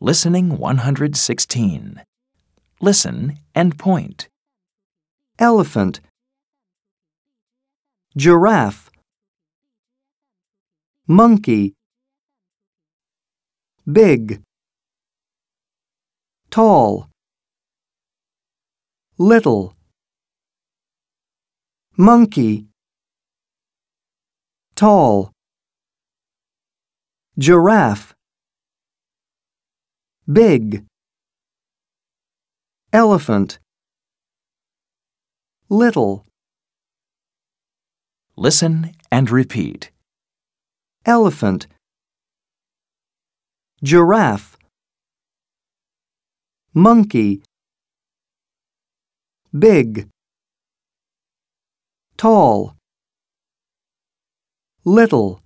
Listening 116. Listen and point. elephant, giraffe, monkey, big, tall, little, monkey, tall, giraffe, big, elephant, little, Listen and repeat. elephant, giraffe, monkey, big, tall, little.